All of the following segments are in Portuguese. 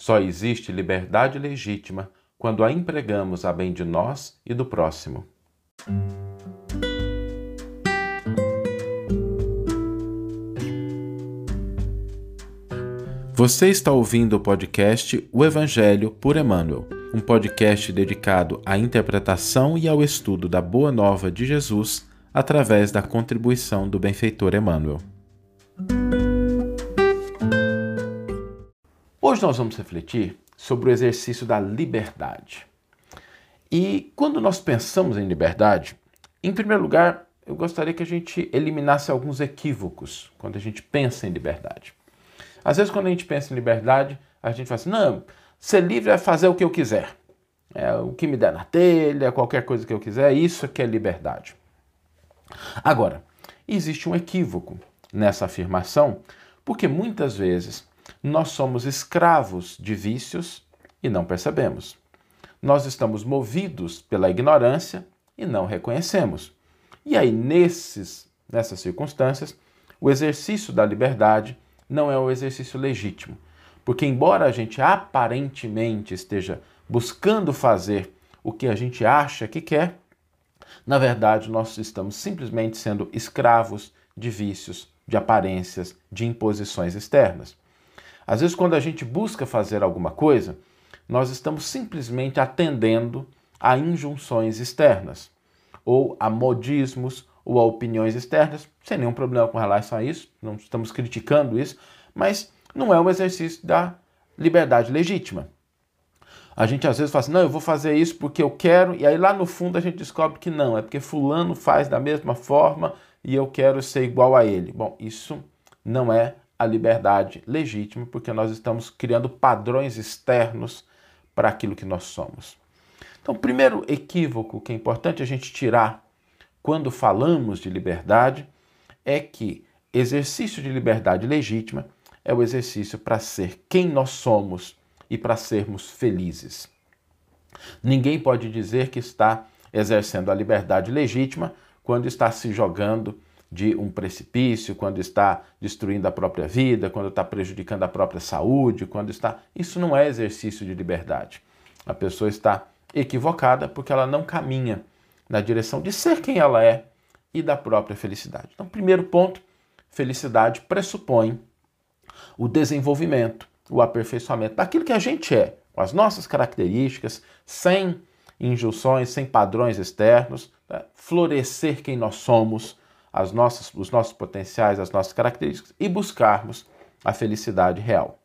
Só existe liberdade legítima quando a empregamos a bem de nós e do próximo. Você está ouvindo o podcast O Evangelho por Emmanuel, um podcast dedicado à interpretação e ao estudo da Boa Nova de Jesus através da contribuição do benfeitor Emmanuel. Hoje nós vamos refletir sobre o exercício da liberdade. E quando nós pensamos em liberdade, em primeiro lugar, eu gostaria que a gente eliminasse alguns equívocos quando a gente pensa em liberdade. Às vezes, quando a gente pensa em liberdade, a gente fala assim: não, ser livre é fazer o que eu quiser. É o que me der na telha, qualquer coisa que eu quiser, isso que é liberdade. Agora, existe um equívoco nessa afirmação, porque muitas vezes nós somos escravos de vícios e não percebemos. Nós estamos movidos pela ignorância e não reconhecemos. E aí, nesses, nessas circunstâncias, o exercício da liberdade não é o exercício legítimo. Porque, embora a gente aparentemente esteja buscando fazer o que a gente acha que quer, na verdade, nós estamos simplesmente sendo escravos de vícios, de aparências, de imposições externas. Às vezes, quando a gente busca fazer alguma coisa, nós estamos simplesmente atendendo a injunções externas, ou a modismos, ou a opiniões externas, sem nenhum problema com relação a isso, não estamos criticando isso, mas não é um exercício da liberdade legítima. A gente às vezes fala assim, não, eu vou fazer isso porque eu quero, e aí lá no fundo a gente descobre que não, é porque fulano faz da mesma forma e eu quero ser igual a ele. Bom, isso não é a liberdade legítima, porque nós estamos criando padrões externos para aquilo que nós somos. Então, o primeiro equívoco que é importante a gente tirar quando falamos de liberdade é que exercício de liberdade legítima é o exercício para ser quem nós somos e para sermos felizes. Ninguém pode dizer que está exercendo a liberdade legítima quando está se jogando de um precipício, quando está destruindo a própria vida, quando está prejudicando a própria saúde, quando está. Isso não é exercício de liberdade. A pessoa está equivocada porque ela não caminha na direção de ser quem ela é e da própria felicidade. Então, primeiro ponto: felicidade pressupõe o desenvolvimento, o aperfeiçoamento daquilo que a gente é, com as nossas características, sem injunções, sem padrões externos, né? florescer quem nós somos as nossas, os nossos potenciais, as nossas características e buscarmos a felicidade real.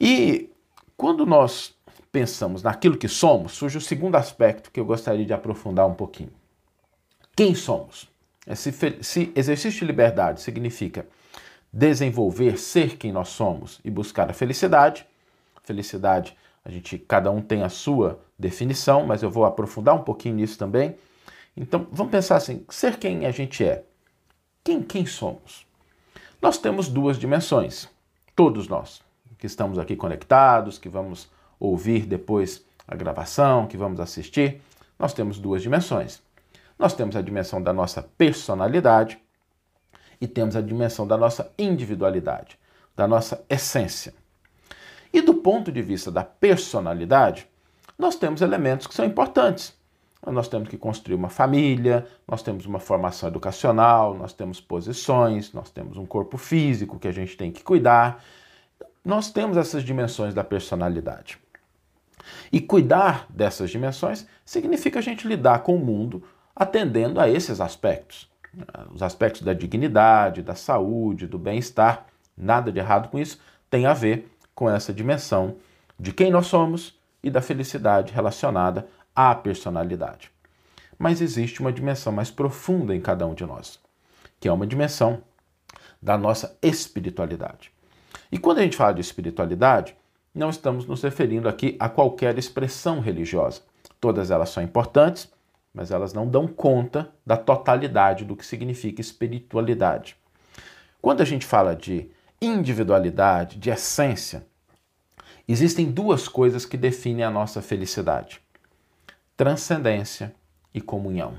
E quando nós pensamos naquilo que somos, surge o segundo aspecto que eu gostaria de aprofundar um pouquinho. Quem somos? Se, se exercício de liberdade significa desenvolver, ser quem nós somos e buscar a felicidade, felicidade, a gente cada um tem a sua definição, mas eu vou aprofundar um pouquinho nisso também. Então, vamos pensar assim: ser quem a gente é. Quem, quem somos? Nós temos duas dimensões, todos nós, que estamos aqui conectados, que vamos ouvir depois a gravação, que vamos assistir, nós temos duas dimensões. Nós temos a dimensão da nossa personalidade e temos a dimensão da nossa individualidade, da nossa essência. E do ponto de vista da personalidade, nós temos elementos que são importantes nós temos que construir uma família, nós temos uma formação educacional, nós temos posições, nós temos um corpo físico que a gente tem que cuidar. Nós temos essas dimensões da personalidade. E cuidar dessas dimensões significa a gente lidar com o mundo atendendo a esses aspectos. Os aspectos da dignidade, da saúde, do bem-estar, nada de errado com isso, tem a ver com essa dimensão de quem nós somos e da felicidade relacionada à personalidade. Mas existe uma dimensão mais profunda em cada um de nós, que é uma dimensão da nossa espiritualidade. E quando a gente fala de espiritualidade, não estamos nos referindo aqui a qualquer expressão religiosa. Todas elas são importantes, mas elas não dão conta da totalidade do que significa espiritualidade. Quando a gente fala de individualidade, de essência, existem duas coisas que definem a nossa felicidade: transcendência e comunhão.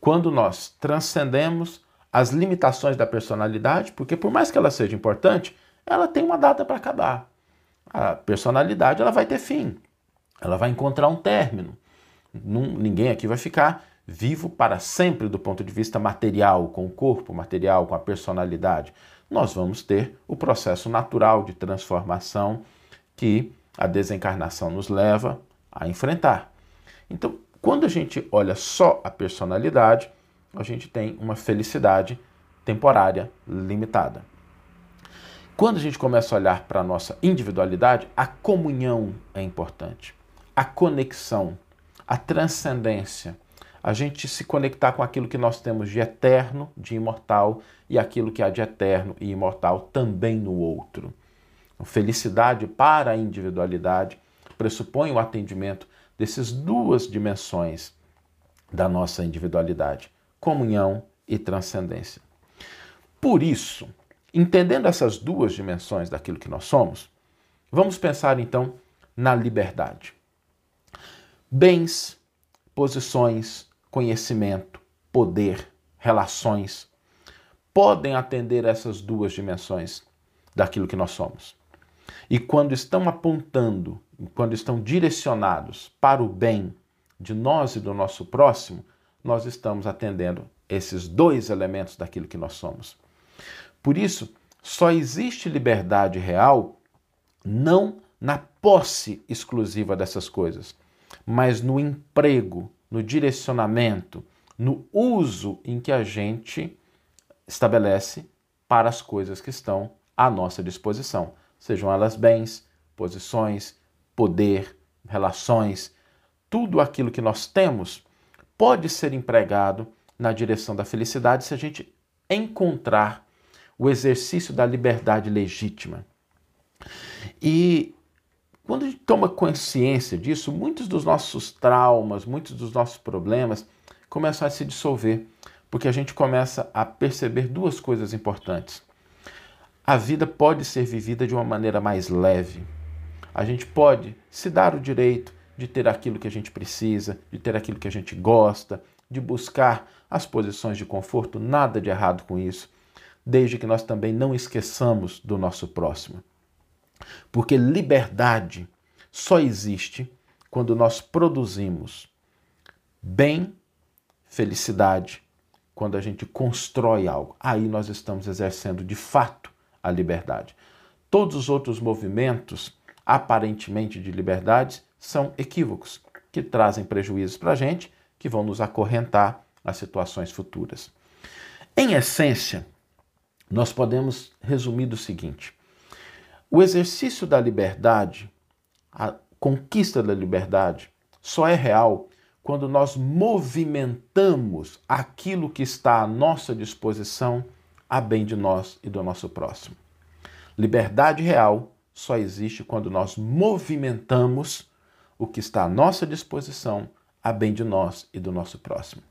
Quando nós transcendemos as limitações da personalidade, porque por mais que ela seja importante, ela tem uma data para acabar. a personalidade ela vai ter fim, ela vai encontrar um término. ninguém aqui vai ficar vivo para sempre do ponto de vista material, com o corpo material, com a personalidade. Nós vamos ter o processo natural de transformação que a desencarnação nos leva a enfrentar. Então, quando a gente olha só a personalidade, a gente tem uma felicidade temporária limitada. Quando a gente começa a olhar para a nossa individualidade, a comunhão é importante, a conexão, a transcendência, a gente se conectar com aquilo que nós temos de eterno, de imortal e aquilo que há de eterno e imortal também no outro. Felicidade para a individualidade pressupõe o atendimento dessas duas dimensões da nossa individualidade: comunhão e transcendência. Por isso, entendendo essas duas dimensões daquilo que nós somos, vamos pensar então na liberdade. Bens, posições, conhecimento, poder, relações podem atender essas duas dimensões daquilo que nós somos. E quando estão apontando, quando estão direcionados para o bem de nós e do nosso próximo, nós estamos atendendo esses dois elementos daquilo que nós somos. Por isso, só existe liberdade real não na posse exclusiva dessas coisas, mas no emprego, no direcionamento, no uso em que a gente estabelece para as coisas que estão à nossa disposição sejam elas bens, posições, poder, relações, tudo aquilo que nós temos pode ser empregado na direção da felicidade se a gente encontrar o exercício da liberdade legítima. E quando a gente toma consciência disso, muitos dos nossos traumas, muitos dos nossos problemas começam a se dissolver, porque a gente começa a perceber duas coisas importantes a vida pode ser vivida de uma maneira mais leve. A gente pode se dar o direito de ter aquilo que a gente precisa, de ter aquilo que a gente gosta, de buscar as posições de conforto, nada de errado com isso, desde que nós também não esqueçamos do nosso próximo. Porque liberdade só existe quando nós produzimos bem, felicidade, quando a gente constrói algo. Aí nós estamos exercendo de fato a liberdade. Todos os outros movimentos, aparentemente de liberdade, são equívocos, que trazem prejuízos para a gente, que vão nos acorrentar a situações futuras. Em essência, nós podemos resumir do seguinte: o exercício da liberdade, a conquista da liberdade, só é real quando nós movimentamos aquilo que está à nossa disposição a bem de nós e do nosso próximo. Liberdade real só existe quando nós movimentamos o que está à nossa disposição a bem de nós e do nosso próximo.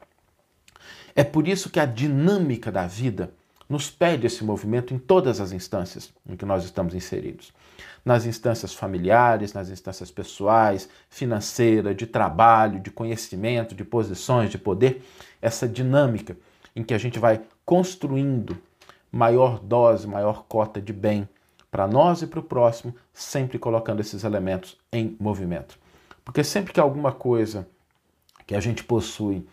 É por isso que a dinâmica da vida nos pede esse movimento em todas as instâncias em que nós estamos inseridos. Nas instâncias familiares, nas instâncias pessoais, financeira, de trabalho, de conhecimento, de posições, de poder, essa dinâmica em que a gente vai construindo maior dose, maior cota de bem para nós e para o próximo, sempre colocando esses elementos em movimento. Porque sempre que alguma coisa que a gente possui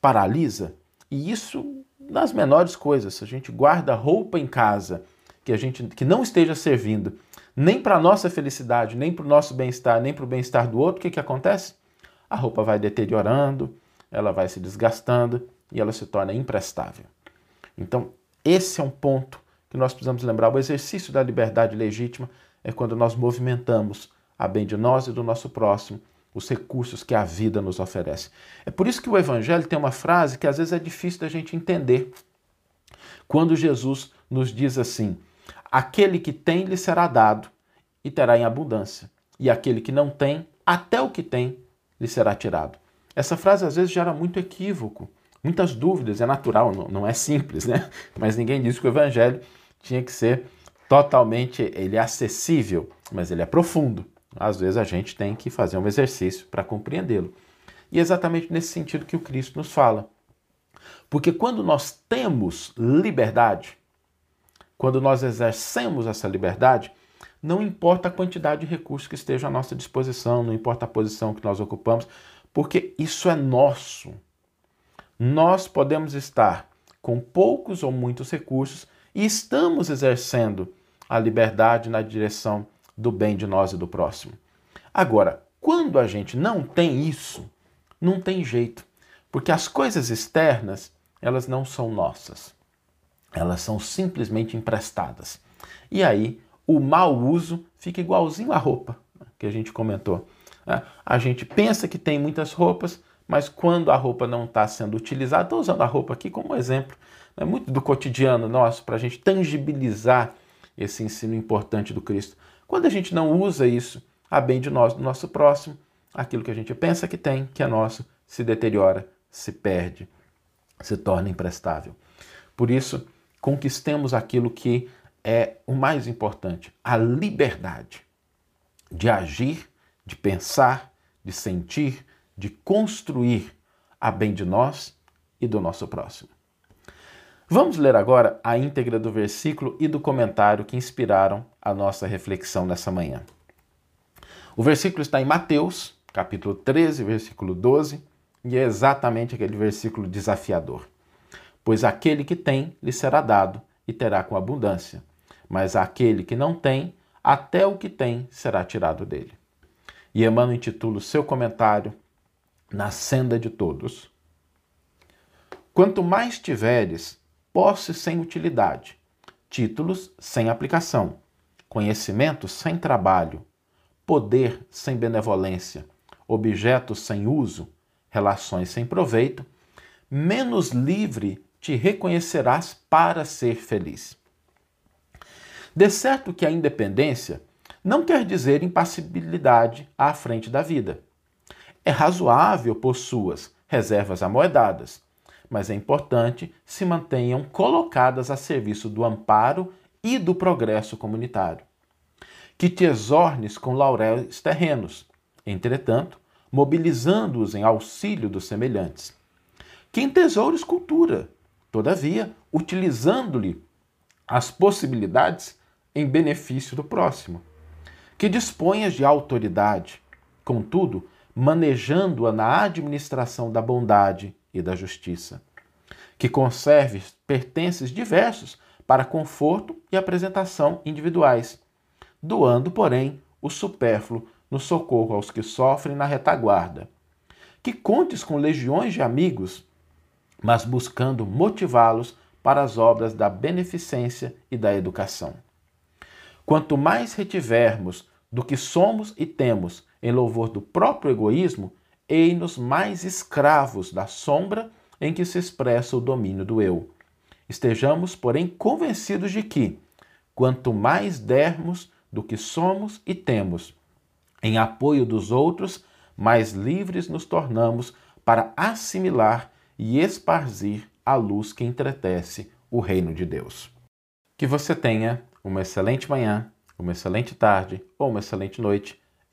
paralisa, e isso nas menores coisas, se a gente guarda roupa em casa que a gente que não esteja servindo nem para nossa felicidade, nem para o nosso bem-estar, nem para o bem-estar do outro, o que, que acontece? A roupa vai deteriorando, ela vai se desgastando e ela se torna imprestável. Então, esse é um ponto que nós precisamos lembrar. O exercício da liberdade legítima é quando nós movimentamos a bem de nós e do nosso próximo, os recursos que a vida nos oferece. É por isso que o Evangelho tem uma frase que às vezes é difícil da gente entender. Quando Jesus nos diz assim: Aquele que tem lhe será dado e terá em abundância, e aquele que não tem, até o que tem lhe será tirado. Essa frase às vezes gera muito equívoco muitas dúvidas, é natural, não, não é simples, né? Mas ninguém disse que o evangelho tinha que ser totalmente, ele é acessível, mas ele é profundo. Às vezes a gente tem que fazer um exercício para compreendê-lo. E é exatamente nesse sentido que o Cristo nos fala. Porque quando nós temos liberdade, quando nós exercemos essa liberdade, não importa a quantidade de recursos que esteja à nossa disposição, não importa a posição que nós ocupamos, porque isso é nosso. Nós podemos estar com poucos ou muitos recursos e estamos exercendo a liberdade na direção do bem de nós e do próximo. Agora, quando a gente não tem isso, não tem jeito, porque as coisas externas, elas não são nossas. Elas são simplesmente emprestadas. E aí, o mau uso fica igualzinho à roupa que a gente comentou. Né? A gente pensa que tem muitas roupas, mas quando a roupa não está sendo utilizada, estou usando a roupa aqui como exemplo, né? muito do cotidiano nosso, para a gente tangibilizar esse ensino importante do Cristo. Quando a gente não usa isso a bem de nós, do nosso próximo, aquilo que a gente pensa que tem, que é nosso, se deteriora, se perde, se torna imprestável. Por isso, conquistemos aquilo que é o mais importante: a liberdade de agir, de pensar, de sentir, de construir a bem de nós e do nosso próximo. Vamos ler agora a íntegra do versículo e do comentário que inspiraram a nossa reflexão nessa manhã. O versículo está em Mateus, capítulo 13, versículo 12, e é exatamente aquele versículo desafiador. Pois aquele que tem lhe será dado e terá com abundância, mas aquele que não tem, até o que tem será tirado dele. E Emmanuel intitula o seu comentário Na Senda de Todos. Quanto mais tiveres, posse sem utilidade, títulos sem aplicação, conhecimento sem trabalho, poder sem benevolência, objetos sem uso, relações sem proveito, menos livre te reconhecerás para ser feliz. De certo que a independência não quer dizer impassibilidade à frente da vida. É razoável possuas reservas amoedadas, mas é importante se mantenham colocadas a serviço do amparo e do progresso comunitário. Que te exornes com lauréis terrenos, entretanto, mobilizando-os em auxílio dos semelhantes. Que entesoures cultura, todavia, utilizando-lhe as possibilidades em benefício do próximo. Que disponhas de autoridade, contudo, manejando-a na administração da bondade e da justiça, que conserve pertences diversos para conforto e apresentação individuais, doando, porém, o supérfluo no socorro aos que sofrem na retaguarda. Que contes com legiões de amigos, mas buscando motivá-los para as obras da beneficência e da educação. Quanto mais retivermos do que somos e temos em louvor do próprio egoísmo, ei-nos mais escravos da sombra em que se expressa o domínio do eu. Estejamos, porém, convencidos de que, quanto mais dermos do que somos e temos, em apoio dos outros, mais livres nos tornamos para assimilar e esparzir a luz que entretece o reino de Deus. Que você tenha uma excelente manhã, uma excelente tarde ou uma excelente noite